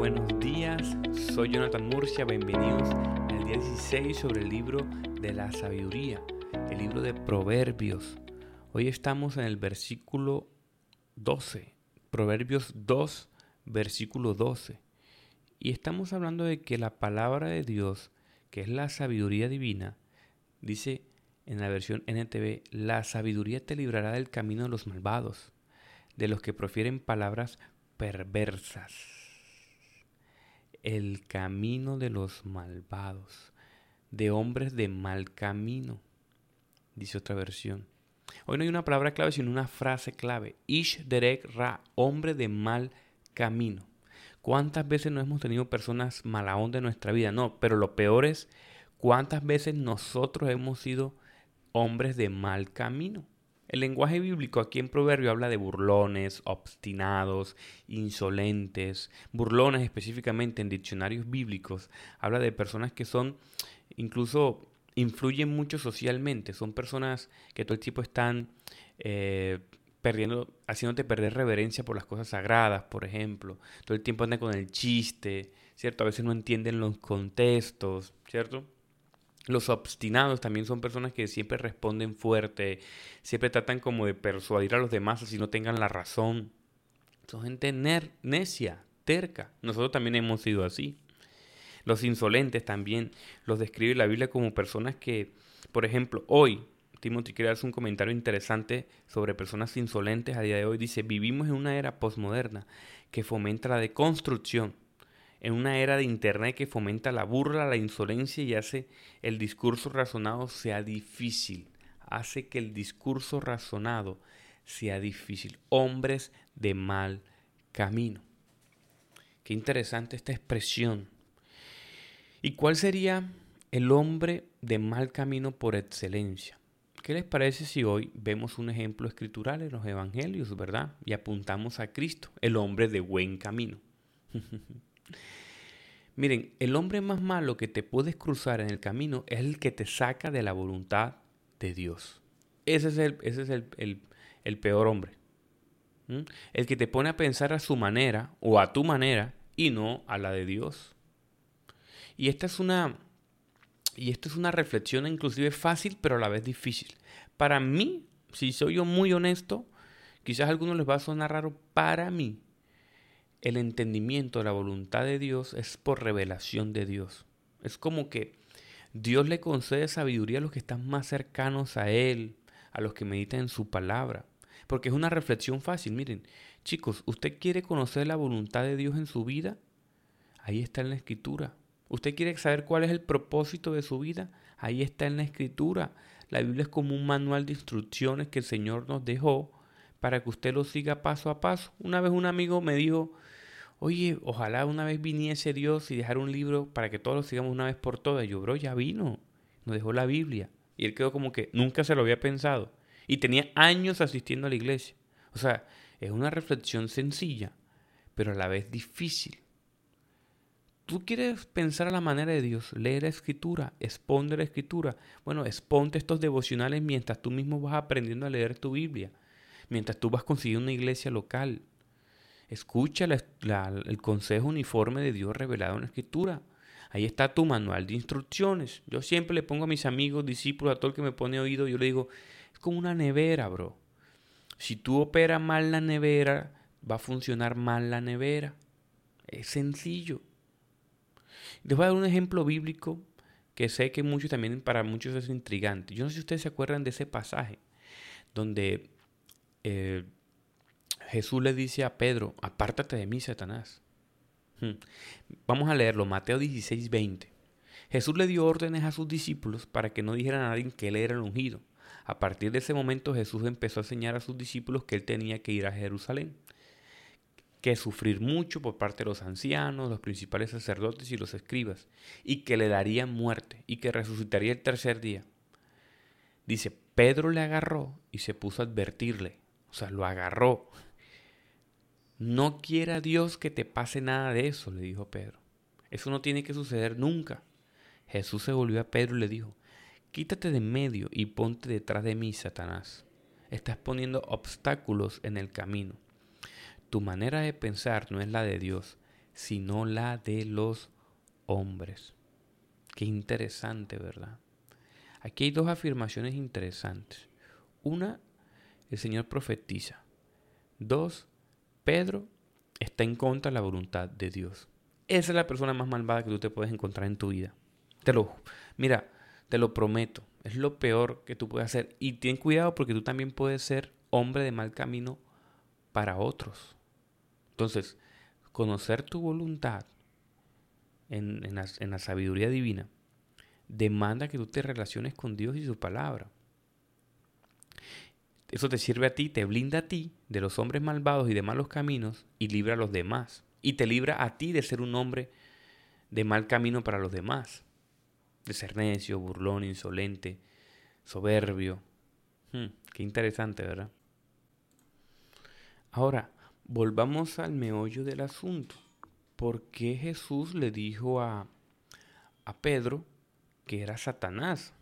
buenos días. Soy Jonathan Murcia. Bienvenidos al día 16 sobre el libro de la sabiduría, el libro de Proverbios. Hoy estamos en el versículo 12, Proverbios 2, versículo 12. Y estamos hablando de que la palabra de Dios, que es la sabiduría divina, dice en la versión NTV, la sabiduría te librará del camino de los malvados, de los que profieren palabras perversas. El camino de los malvados, de hombres de mal camino, dice otra versión. Hoy no hay una palabra clave, sino una frase clave. Ish derek ra, hombre de mal camino. ¿Cuántas veces no hemos tenido personas mala onda en nuestra vida? No, pero lo peor es cuántas veces nosotros hemos sido hombres de mal camino. El lenguaje bíblico aquí en Proverbio habla de burlones, obstinados, insolentes. Burlones específicamente en diccionarios bíblicos habla de personas que son incluso influyen mucho socialmente. Son personas que todo el tiempo están eh, perdiendo, haciéndote perder reverencia por las cosas sagradas, por ejemplo. Todo el tiempo andan con el chiste, ¿cierto? A veces no entienden los contextos, ¿cierto? Los obstinados también son personas que siempre responden fuerte, siempre tratan como de persuadir a los demás así no tengan la razón. Son gente necia, terca. Nosotros también hemos sido así. Los insolentes también los describe la Biblia como personas que, por ejemplo, hoy, Timothy quiere hacer un comentario interesante sobre personas insolentes a día de hoy. Dice, vivimos en una era postmoderna que fomenta la deconstrucción en una era de Internet que fomenta la burla, la insolencia y hace el discurso razonado sea difícil. Hace que el discurso razonado sea difícil. Hombres de mal camino. Qué interesante esta expresión. ¿Y cuál sería el hombre de mal camino por excelencia? ¿Qué les parece si hoy vemos un ejemplo escritural en los evangelios, verdad? Y apuntamos a Cristo, el hombre de buen camino. Miren, el hombre más malo que te puedes cruzar en el camino es el que te saca de la voluntad de Dios. Ese es el, ese es el, peor hombre. El que te pone a pensar a su manera o a tu manera y no a la de Dios. Y esta es una, y esta es una reflexión inclusive fácil, pero a la vez difícil. Para mí, si soy yo muy honesto, quizás a algunos les va a sonar raro, para mí, el entendimiento de la voluntad de Dios es por revelación de Dios. Es como que Dios le concede sabiduría a los que están más cercanos a Él, a los que meditan en su palabra. Porque es una reflexión fácil. Miren, chicos, ¿usted quiere conocer la voluntad de Dios en su vida? Ahí está en la escritura. ¿Usted quiere saber cuál es el propósito de su vida? Ahí está en la escritura. La Biblia es como un manual de instrucciones que el Señor nos dejó para que usted lo siga paso a paso. Una vez un amigo me dijo, oye, ojalá una vez viniese Dios y dejara un libro para que todos lo sigamos una vez por todas. yo, bro, ya vino, nos dejó la Biblia. Y él quedó como que nunca se lo había pensado. Y tenía años asistiendo a la iglesia. O sea, es una reflexión sencilla, pero a la vez difícil. ¿Tú quieres pensar a la manera de Dios? Lee la escritura, exponde la escritura. Bueno, exponte estos devocionales mientras tú mismo vas aprendiendo a leer tu Biblia. Mientras tú vas consiguiendo una iglesia local. Escucha el consejo uniforme de Dios revelado en la Escritura. Ahí está tu manual de instrucciones. Yo siempre le pongo a mis amigos, discípulos, a todo el que me pone oído, yo le digo, es como una nevera, bro. Si tú operas mal la nevera, va a funcionar mal la nevera. Es sencillo. Les voy a dar un ejemplo bíblico que sé que muchos también para muchos es intrigante. Yo no sé si ustedes se acuerdan de ese pasaje donde eh, Jesús le dice a Pedro, apártate de mí, Satanás. Hmm. Vamos a leerlo, Mateo 16, 20. Jesús le dio órdenes a sus discípulos para que no dijeran a nadie que él era el ungido. A partir de ese momento Jesús empezó a enseñar a sus discípulos que él tenía que ir a Jerusalén, que sufrir mucho por parte de los ancianos, los principales sacerdotes y los escribas, y que le darían muerte y que resucitaría el tercer día. Dice, Pedro le agarró y se puso a advertirle, o sea, lo agarró no quiera Dios que te pase nada de eso, le dijo Pedro. Eso no tiene que suceder nunca. Jesús se volvió a Pedro y le dijo, quítate de medio y ponte detrás de mí, Satanás. Estás poniendo obstáculos en el camino. Tu manera de pensar no es la de Dios. sino la de los hombres. Qué interesante, ¿verdad? Aquí hay dos afirmaciones interesantes. Una, el Señor profetiza. Dos, Pedro está en contra de la voluntad de Dios. Esa es la persona más malvada que tú te puedes encontrar en tu vida. Te lo, mira, te lo prometo. Es lo peor que tú puedes hacer. Y ten cuidado porque tú también puedes ser hombre de mal camino para otros. Entonces, conocer tu voluntad en, la sabiduría divina demanda que tú te relaciones con Dios y su palabra. Eso te sirve a ti, te blinda a ti de los hombres malvados y de malos caminos y libra a los demás. Y te libra a ti de ser un hombre de mal camino para los demás. De ser necio, burlón, insolente, soberbio. Hmm, qué interesante, ¿verdad? Ahora, volvamos al meollo del asunto. ¿Por qué Jesús le dijo a, a Pedro que era Satanás?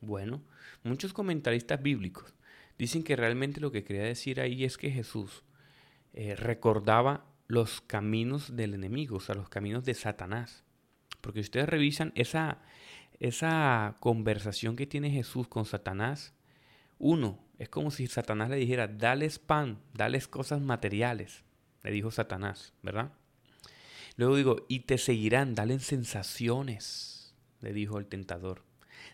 Bueno, muchos comentaristas bíblicos dicen que realmente lo que quería decir ahí es que Jesús eh, recordaba los caminos del enemigo, o sea, los caminos de Satanás. Porque ustedes revisan esa, esa conversación que tiene Jesús con Satanás, uno, es como si Satanás le dijera, dales pan, dales cosas materiales, le dijo Satanás, ¿verdad? Luego digo, y te seguirán, dales sensaciones, le dijo el tentador.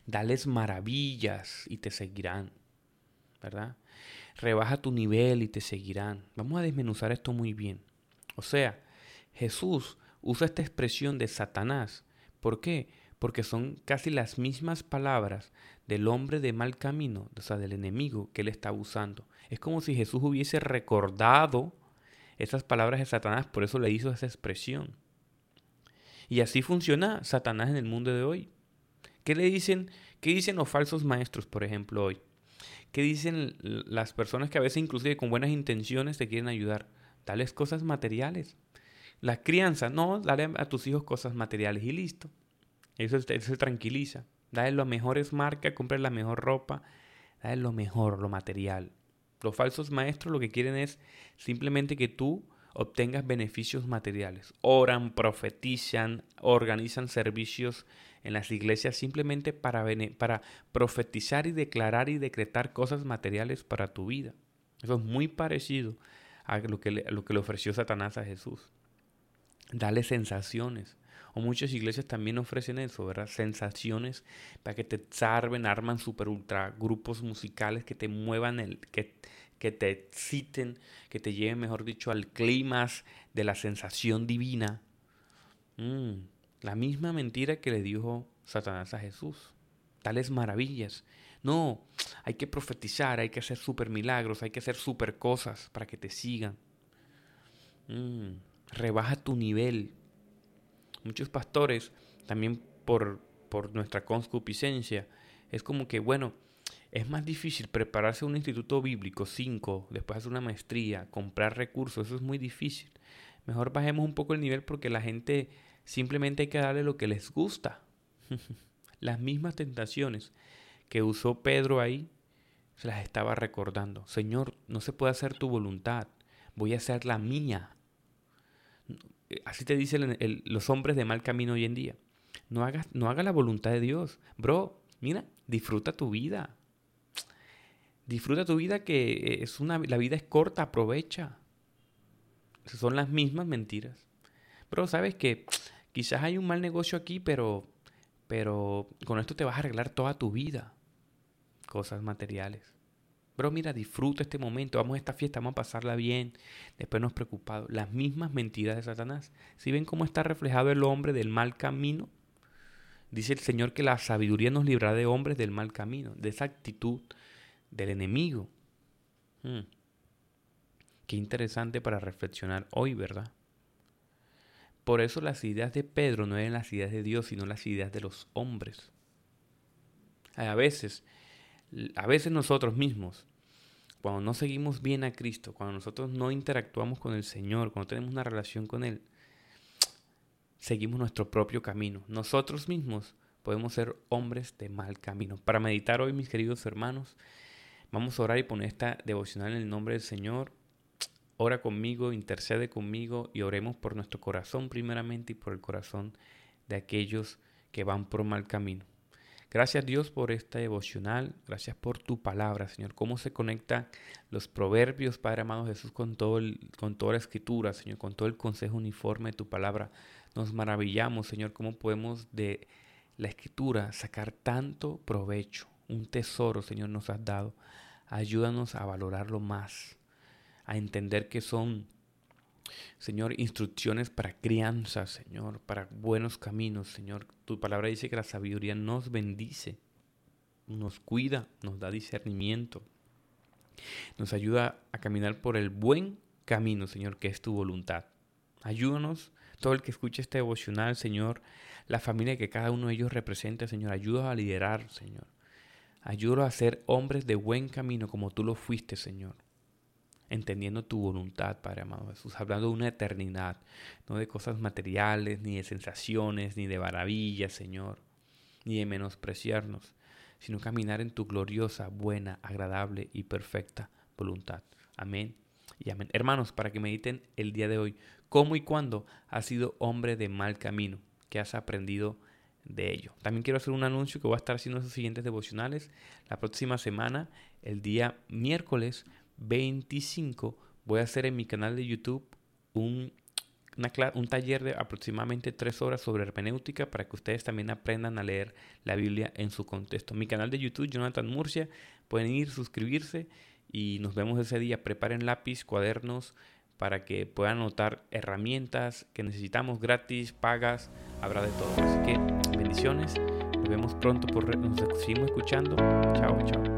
Dales maravillas y te seguirán. ¿Verdad? Rebaja tu nivel y te seguirán. Vamos a desmenuzar esto muy bien. O sea, Jesús usa esta expresión de Satanás. ¿Por qué? Porque son casi las mismas palabras del hombre de mal camino, o sea, del enemigo que él está usando. Es como si Jesús hubiese recordado esas palabras de Satanás, por eso le hizo esa expresión. Y así funciona Satanás en el mundo de hoy. ¿Qué le dicen? ¿Qué dicen los falsos maestros, por ejemplo, hoy? ¿Qué dicen las personas que a veces inclusive con buenas intenciones te quieren ayudar? Dales cosas materiales. La crianza, no, dale a tus hijos cosas materiales y listo. Eso, se tranquiliza. Dale las mejores marcas, compre la mejor ropa, dale lo mejor, lo material. Los falsos maestros lo que quieren es simplemente que tú obtengas beneficios materiales. Oran, profetizan, organizan servicios en las iglesias simplemente para, para profetizar y declarar y decretar cosas materiales para tu vida. Eso es muy parecido a lo que le, lo que le ofreció Satanás a Jesús. Dale sensaciones. O muchas iglesias también ofrecen eso, ¿verdad? Sensaciones para que te salven, arman super ultra grupos musicales que te muevan, el, que, que te exciten, que te lleven, mejor dicho, al clima de la sensación divina. Mm. La misma mentira que le dijo Satanás a Jesús. Tales maravillas. No, hay que profetizar, hay que hacer super milagros, hay que hacer super cosas para que te sigan. Mm, rebaja tu nivel. Muchos pastores, también por, por nuestra concupiscencia, es como que, bueno, es más difícil prepararse a un instituto bíblico, cinco, después hacer una maestría, comprar recursos, eso es muy difícil. Mejor bajemos un poco el nivel porque la gente Simplemente hay que darle lo que les gusta. las mismas tentaciones que usó Pedro ahí, se las estaba recordando. Señor, no se puede hacer tu voluntad, voy a hacer la mía. Así te dicen los hombres de mal camino hoy en día. No hagas, no la voluntad de Dios. Bro, mira, disfruta tu vida. Disfruta tu vida que es una, la vida es corta, aprovecha. Son las mismas mentiras. Bro, sabes que Quizás hay un mal negocio aquí, pero, pero con esto te vas a arreglar toda tu vida. Cosas materiales. Pero mira, disfruta este momento, vamos a esta fiesta, vamos a pasarla bien, después nos preocupado. Las mismas mentiras de Satanás. Si ven cómo está reflejado el hombre del mal camino, dice el Señor que la sabiduría nos librará de hombres del mal camino, de esa actitud del enemigo. Hmm. Qué interesante para reflexionar hoy, ¿verdad? Por eso las ideas de Pedro no eran las ideas de Dios, sino las ideas de los hombres. A veces, a veces nosotros mismos, cuando no seguimos bien a Cristo, cuando nosotros no interactuamos con el Señor, cuando tenemos una relación con Él, seguimos nuestro propio camino. Nosotros mismos podemos ser hombres de mal camino. Para meditar hoy, mis queridos hermanos, vamos a orar y poner esta devocional en el nombre del Señor. Ora conmigo, intercede conmigo y oremos por nuestro corazón primeramente y por el corazón de aquellos que van por mal camino. Gracias Dios por esta devocional, gracias por tu palabra, Señor. Cómo se conectan los proverbios, Padre amado Jesús, con, todo con toda la escritura, Señor, con todo el consejo uniforme de tu palabra. Nos maravillamos, Señor, cómo podemos de la escritura sacar tanto provecho. Un tesoro, Señor, nos has dado. Ayúdanos a valorarlo más, a entender que son Señor, instrucciones para crianza, Señor, para buenos caminos, Señor. Tu palabra dice que la sabiduría nos bendice, nos cuida, nos da discernimiento, nos ayuda a caminar por el buen camino, Señor, que es tu voluntad. Ayúdanos, todo el que escuche este devocional, Señor, la familia que cada uno de ellos representa, Señor, ayuda a liderar, Señor. Ayuda a ser hombres de buen camino como tú lo fuiste, Señor entendiendo tu voluntad, Padre amado Jesús, hablando de una eternidad, no de cosas materiales, ni de sensaciones, ni de maravillas, Señor, ni de menospreciarnos, sino caminar en tu gloriosa, buena, agradable y perfecta voluntad. Amén y amén. Hermanos, para que mediten el día de hoy, cómo y cuándo has sido hombre de mal camino, que has aprendido de ello. También quiero hacer un anuncio que voy a estar haciendo en los siguientes devocionales. La próxima semana, el día miércoles, 25 voy a hacer en mi canal de YouTube un, un taller de aproximadamente 3 horas sobre hermenéutica para que ustedes también aprendan a leer la Biblia en su contexto. Mi canal de YouTube, Jonathan Murcia, pueden ir, suscribirse y nos vemos ese día. Preparen lápiz, cuadernos para que puedan anotar herramientas que necesitamos gratis, pagas, habrá de todo. Así que bendiciones, nos vemos pronto, por, nos seguimos escuchando. Chao, chao.